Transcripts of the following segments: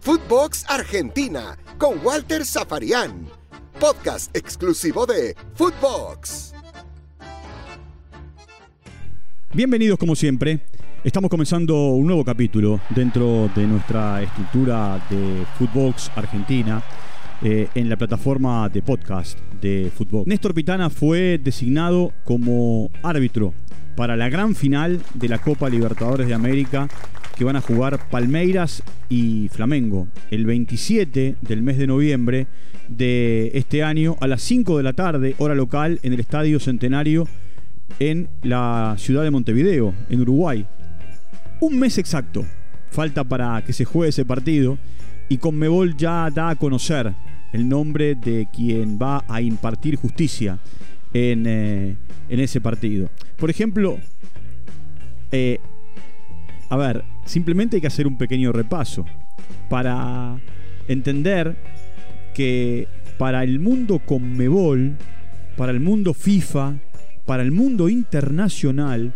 Footbox Argentina con Walter Zafarian. Podcast exclusivo de Footbox. Bienvenidos como siempre. Estamos comenzando un nuevo capítulo dentro de nuestra estructura de Footbox Argentina eh, en la plataforma de podcast de Footbox. Néstor Pitana fue designado como árbitro para la gran final de la Copa Libertadores de América que van a jugar Palmeiras y Flamengo el 27 del mes de noviembre de este año a las 5 de la tarde, hora local, en el Estadio Centenario en la ciudad de Montevideo, en Uruguay. Un mes exacto falta para que se juegue ese partido y Conmebol ya da a conocer el nombre de quien va a impartir justicia en, eh, en ese partido. Por ejemplo, eh, a ver, simplemente hay que hacer un pequeño repaso para entender que para el mundo Conmebol, para el mundo FIFA, para el mundo internacional,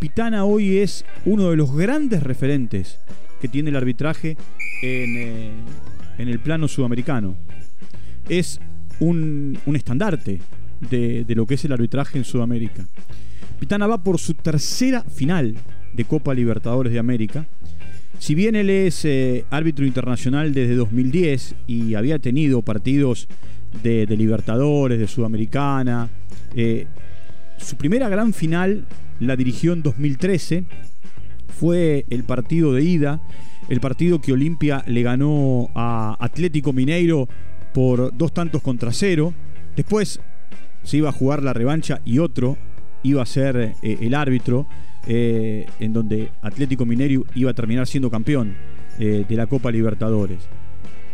Pitana hoy es uno de los grandes referentes que tiene el arbitraje en, eh, en el plano sudamericano. Es un, un estandarte de, de lo que es el arbitraje en Sudamérica. Pitana va por su tercera final de Copa Libertadores de América. Si bien él es eh, árbitro internacional desde 2010 y había tenido partidos de, Libertadores, de Sudamericana, eh, su primera gran final la dirigió en 2013. Fue el partido de ida, el partido que Olimpia le ganó a Atlético Mineiro por dos tantos contra cero. Después se iba a jugar la revancha y otro iba a ser eh, el árbitro, eh, en donde Atlético Mineiro iba a terminar siendo campeón eh, de la Copa Libertadores.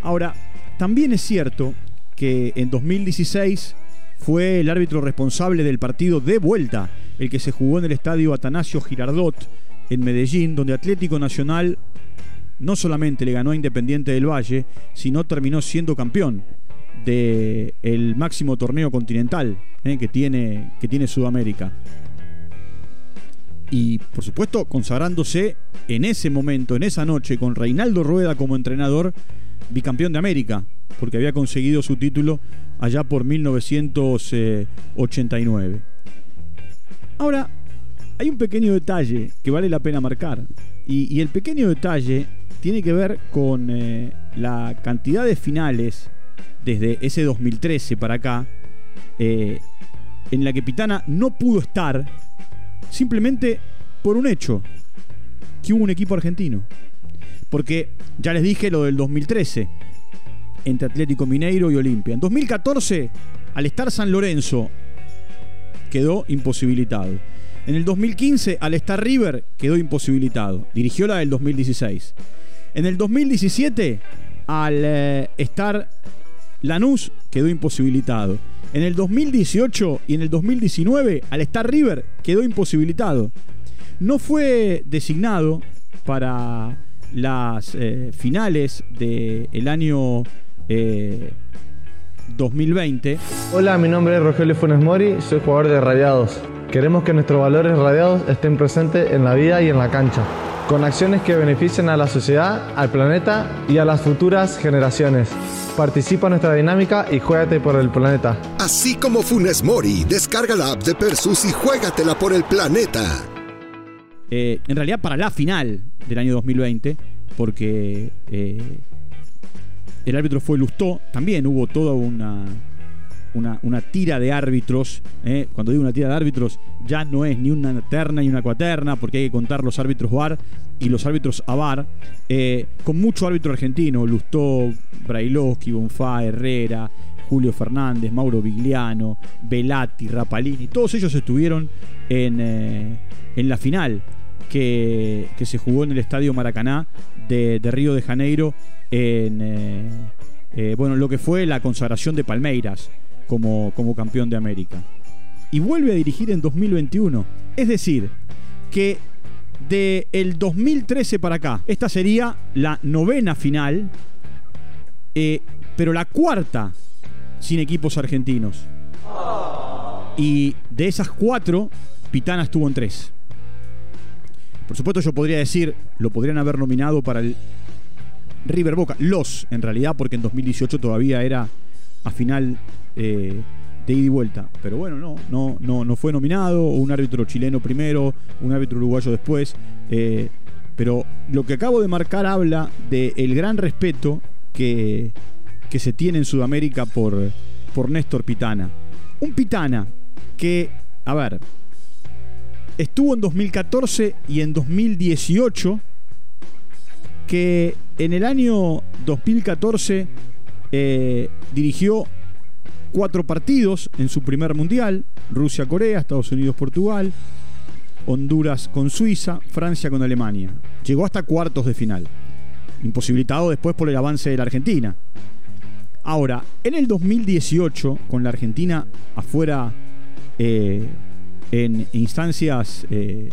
Ahora, también es cierto que en 2016 fue el árbitro responsable del partido de vuelta, el que se jugó en el estadio Atanasio Girardot en Medellín, donde Atlético Nacional no solamente le ganó a Independiente del Valle, sino terminó siendo campeón del el máximo torneo continental eh, que, tiene, que tiene Sudamérica. Y por supuesto consagrándose en ese momento, en esa noche, con Reinaldo Rueda como entrenador, bicampeón de América, porque había conseguido su título allá por 1989. Ahora, hay un pequeño detalle que vale la pena marcar. Y el pequeño detalle tiene que ver con eh, la cantidad de finales desde ese 2013 para acá, eh, en la que Pitana no pudo estar simplemente por un hecho, que hubo un equipo argentino. Porque ya les dije lo del 2013, entre Atlético Mineiro y Olimpia. En 2014, al estar San Lorenzo, quedó imposibilitado. En el 2015, al estar River, quedó imposibilitado. Dirigió la del 2016. En el 2017, al eh, estar Lanús, quedó imposibilitado. En el 2018 y en el 2019, al estar River, quedó imposibilitado. No fue designado para las eh, finales del año eh, 2020. Hola, mi nombre es Rogelio Funes Mori, soy jugador de Radiados. Queremos que nuestros valores radiados estén presentes en la vida y en la cancha, con acciones que beneficien a la sociedad, al planeta y a las futuras generaciones. Participa en nuestra dinámica y juégate por el planeta. Así como Funes Mori, descarga la app de Persus y juégatela por el planeta. Eh, en realidad para la final del año 2020, porque eh, el árbitro fue Lustó, también hubo toda una, una, una tira de árbitros. eh. Cuando digo una tira de árbitros, ya no es ni una terna ni una cuaterna, porque hay que contar los árbitros VAR y los árbitros a VAR, eh, con mucho árbitro argentino, Lustó, Brailovsky, Bonfá, Herrera, Julio Fernández, Mauro Vigliano, Velati, Rapalini, todos ellos estuvieron en, eh, en la final que, que se jugó en el Estadio Maracaná de, de Río de Janeiro en bueno, lo que fue la consagración de Palmeiras como, como campeón de América. Y vuelve a dirigir en 2021. Es decir, que de el 2013 para acá, esta sería la novena final, eh, pero la cuarta sin equipos argentinos. Y de esas cuatro, Pitana estuvo en tres. Por supuesto yo podría decir, lo podrían haber nominado para el River Boca, los en realidad, porque en 2018 todavía era a final eh, de ida y vuelta. Pero bueno, no, no, no, no fue nominado, un árbitro chileno primero, un árbitro uruguayo después. Eh, pero lo que acabo de marcar habla del gran respeto que, que se tiene en Sudamérica por, por Néstor Pitana. Un Pitana que, a ver, estuvo en 2014 y en 2018, que en el año 2014 eh, dirigió cuatro partidos en su primer mundial, Rusia-Corea, Estados Unidos-Portugal, Honduras con Suiza, Francia con Alemania. Llegó hasta cuartos de final, imposibilitado después por el avance de la Argentina. Ahora, en el 2018, con la Argentina afuera eh, en instancias eh,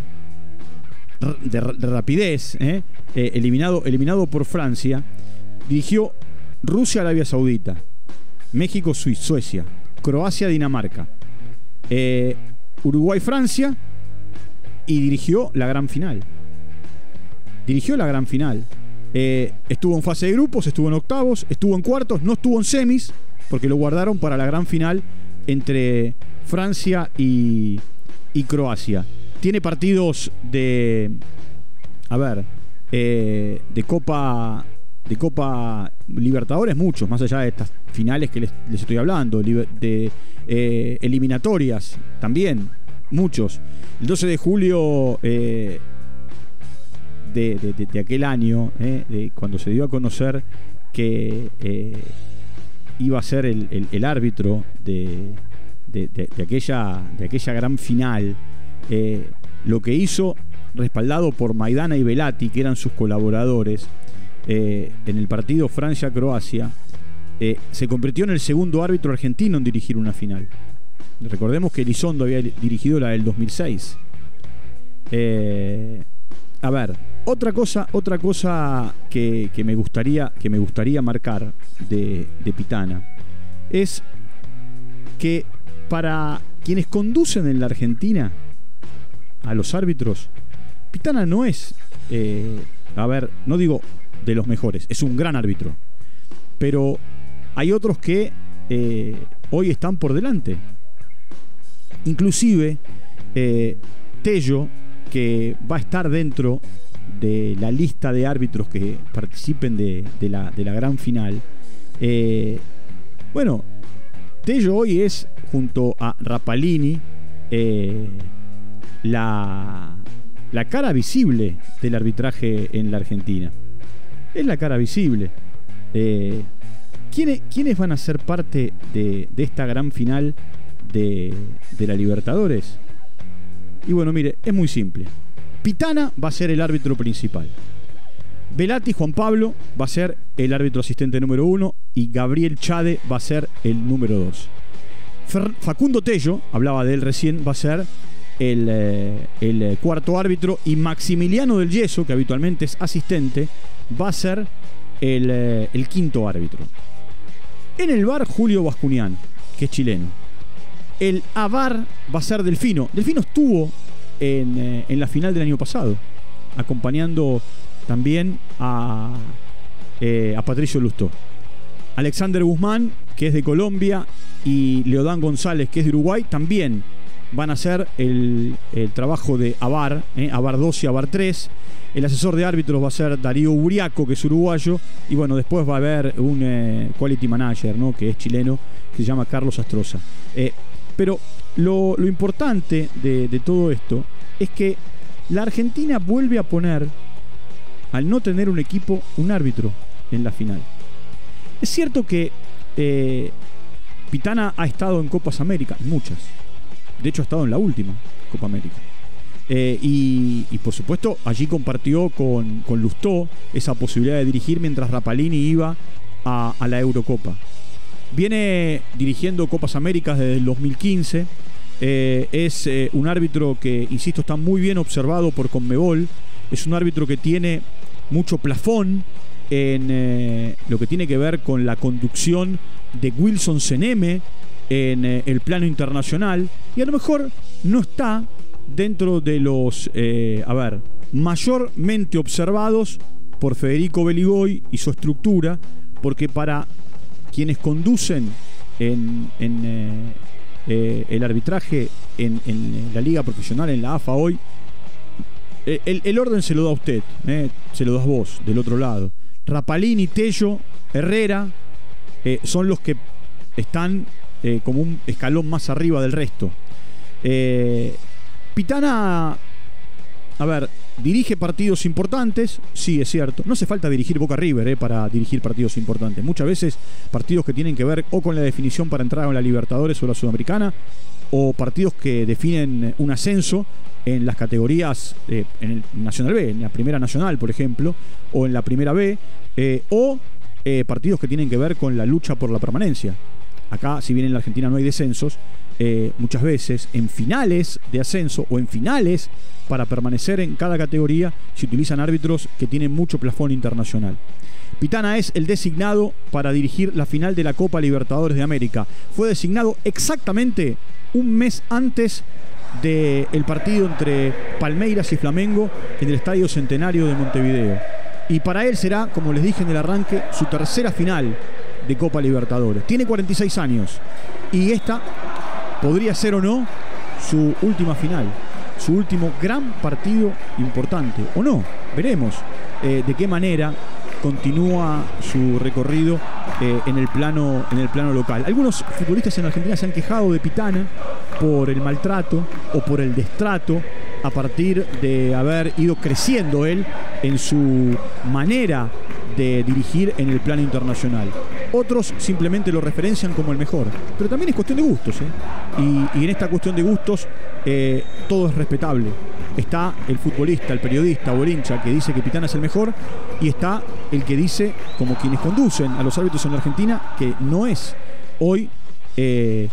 de, rapidez, eliminado, eliminado por Francia, dirigió Rusia-Arabia Saudita, México-Suecia, Croacia-Dinamarca, Uruguay-Francia y dirigió la gran final. Dirigió la gran final. Eh, estuvo en fase de grupos, estuvo en octavos, estuvo en cuartos, no estuvo en semis, porque lo guardaron para la gran final entre Francia y, Croacia. Tiene partidos de. A ver. Eh, de Copa. De Copa Libertadores, muchos, más allá de estas finales que les, estoy hablando. De eh, eliminatorias, también, muchos. El 12 de julio de, aquel año, eh, de cuando se dio a conocer que eh, iba a ser el, árbitro de, aquella, de aquella gran final, eh, lo que hizo, respaldado por Maidana y Velati, que eran sus colaboradores, en el partido Francia-Croacia, se convirtió en el segundo árbitro argentino en dirigir una final. Recordemos que Elizondo había dirigido la del 2006. a ver, otra cosa, otra cosa que, me, gustaría, que me gustaría marcar de, Pitana es que para quienes conducen en la Argentina a los árbitros, Pitana no es, eh, a ver, no digo de los mejores, es un gran árbitro, pero hay otros que eh, hoy están por delante. Inclusive, eh, Tello, que va a estar dentro de la lista de árbitros que participen de, la, gran final. Eh, bueno, Tello hoy es, junto a Rapalini, la, la cara visible del arbitraje en la Argentina. Es la cara visible. Eh, ¿quiénes, van a ser parte de, de esta gran final de, de la Libertadores? Y bueno, mire, es muy simple. Pitana va a ser el árbitro principal. Velati Juan Pablo va a ser el árbitro asistente número uno y Gabriel Chade va a ser el número dos. Facundo Tello, hablaba de él recién, va a ser el, eh, eh, cuarto árbitro y Maximiliano del Yeso, que habitualmente es asistente, va a ser el, eh, quinto árbitro. En el bar Julio Bascunián, que es chileno. El AVAR va a ser Delfino. Delfino estuvo en, la final del año pasado, acompañando también a, a Patricio Lustó. Alexander Guzmán, que es de Colombia, y Leodán González, que es de Uruguay, también van a hacer el, trabajo de AVAR, eh, AVAR 2 y AVAR 3. El asesor de árbitros va a ser Darío Uriaco, que es uruguayo, y bueno, después va a haber un eh, quality manager, ¿no? que es chileno, que se llama Carlos Astroza. pero lo, importante de, todo esto es que la Argentina vuelve a poner, al no tener un equipo, un árbitro en la final. Es cierto que eh, Pitana ha estado en Copas América, muchas. De hecho, ha estado en la última Copa América. Eh, y, por supuesto, allí compartió con, con Lustó esa posibilidad de dirigir mientras Rapalini iba a, la Eurocopa. Viene dirigiendo Copas Américas desde el 2015 eh, es eh, un árbitro que, insisto, está muy bien observado por Conmebol. Es un árbitro que tiene mucho plafón en lo que tiene que ver con la conducción de Wilson Seneme en el plano internacional. Y a lo mejor no está dentro de los, a ver, mayormente observados por Federico Beligoy y su estructura, porque para quienes conducen en, eh, eh, el arbitraje en, la liga profesional, en la AFA hoy, eh, el, orden se lo da a usted, se lo das vos, del otro lado. Rapalini, Tello, Herrera son los que están como un escalón más arriba del resto. Pitana, a ver, dirige partidos importantes, sí, es cierto. No hace falta dirigir Boca River eh, para dirigir partidos importantes. Muchas veces partidos que tienen que ver o con la definición para entrar a la Libertadores o la Sudamericana, o partidos que definen un ascenso en las categorías, eh, en el Nacional B, en la Primera Nacional, por ejemplo, o en la Primera B, eh, o partidos que tienen que ver con la lucha por la permanencia. Acá, si bien en la Argentina no hay descensos, eh, muchas veces en finales de ascenso o en finales para permanecer en cada categoría se utilizan árbitros que tienen mucho plafón internacional. Pitana es el designado para dirigir la final de la Copa Libertadores de América. Fue designado exactamente un mes antes del partido entre Palmeiras y Flamengo en el Estadio Centenario de Montevideo. Y para él será, como les dije en el arranque, su tercera final de Copa Libertadores. Tiene 46 años y esta podría ser o no su última final, su último gran partido importante, o no, veremos eh, de qué manera continúa su recorrido eh, en, el plano, en el plano local. Algunos futbolistas en Argentina se han quejado de Pitana por el maltrato o por el destrato a partir de haber ido creciendo él en su manera de dirigir en el plano internacional. Otros simplemente lo referencian como el mejor. Pero también es cuestión de gustos. ¿eh? Y, en esta cuestión de gustos eh, todo es respetable. Está el futbolista, el periodista o el hincha que dice que Pitana es el mejor y está el que dice, como quienes conducen a los árbitros en Argentina, que no es hoy eh,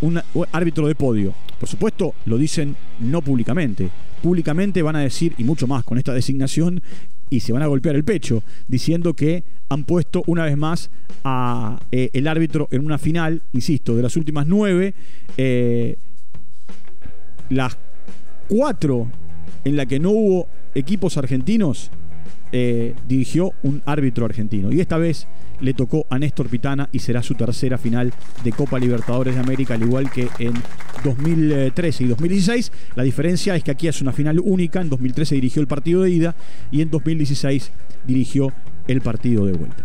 un árbitro de podio. Por supuesto, lo dicen no públicamente. Públicamente van a decir, y mucho más con esta designación, y se van a golpear el pecho, diciendo que han puesto una vez más a eh, el árbitro en una final, insisto, de las últimas nueve, eh, las cuatro en la que no hubo equipos argentinos, eh, dirigió un árbitro argentino. Y esta vez le tocó a Néstor Pitana y será su tercera final de Copa Libertadores de América, al igual que en 2013 y 2016. La diferencia es que aquí es una final única. En 2013 dirigió el partido de ida y en 2016 dirigió el partido de vuelta.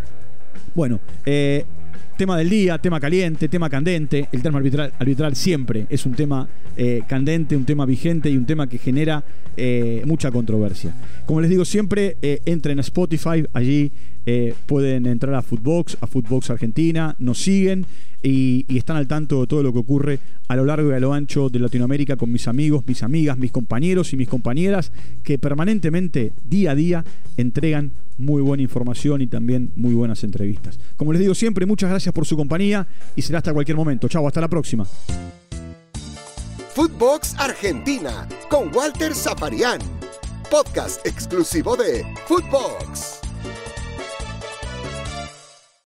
Bueno, eh, tema del día, tema caliente, tema candente. El tema arbitral, siempre es un tema eh, candente, un tema vigente y un tema que genera eh, mucha controversia. Como les digo siempre, entren a Spotify, allí pueden entrar a Footbox, a Footbox Argentina, nos siguen y, están al tanto de todo lo que ocurre a lo largo y a lo ancho de Latinoamérica con mis amigos, mis amigas, mis compañeros y mis compañeras que permanentemente, día a día, entregan muy buena información y también muy buenas entrevistas. Como les digo siempre, muchas gracias por su compañía y será hasta cualquier momento. Chao, hasta la próxima. Footbox Argentina con Walter Zaparián, podcast exclusivo de Footbox.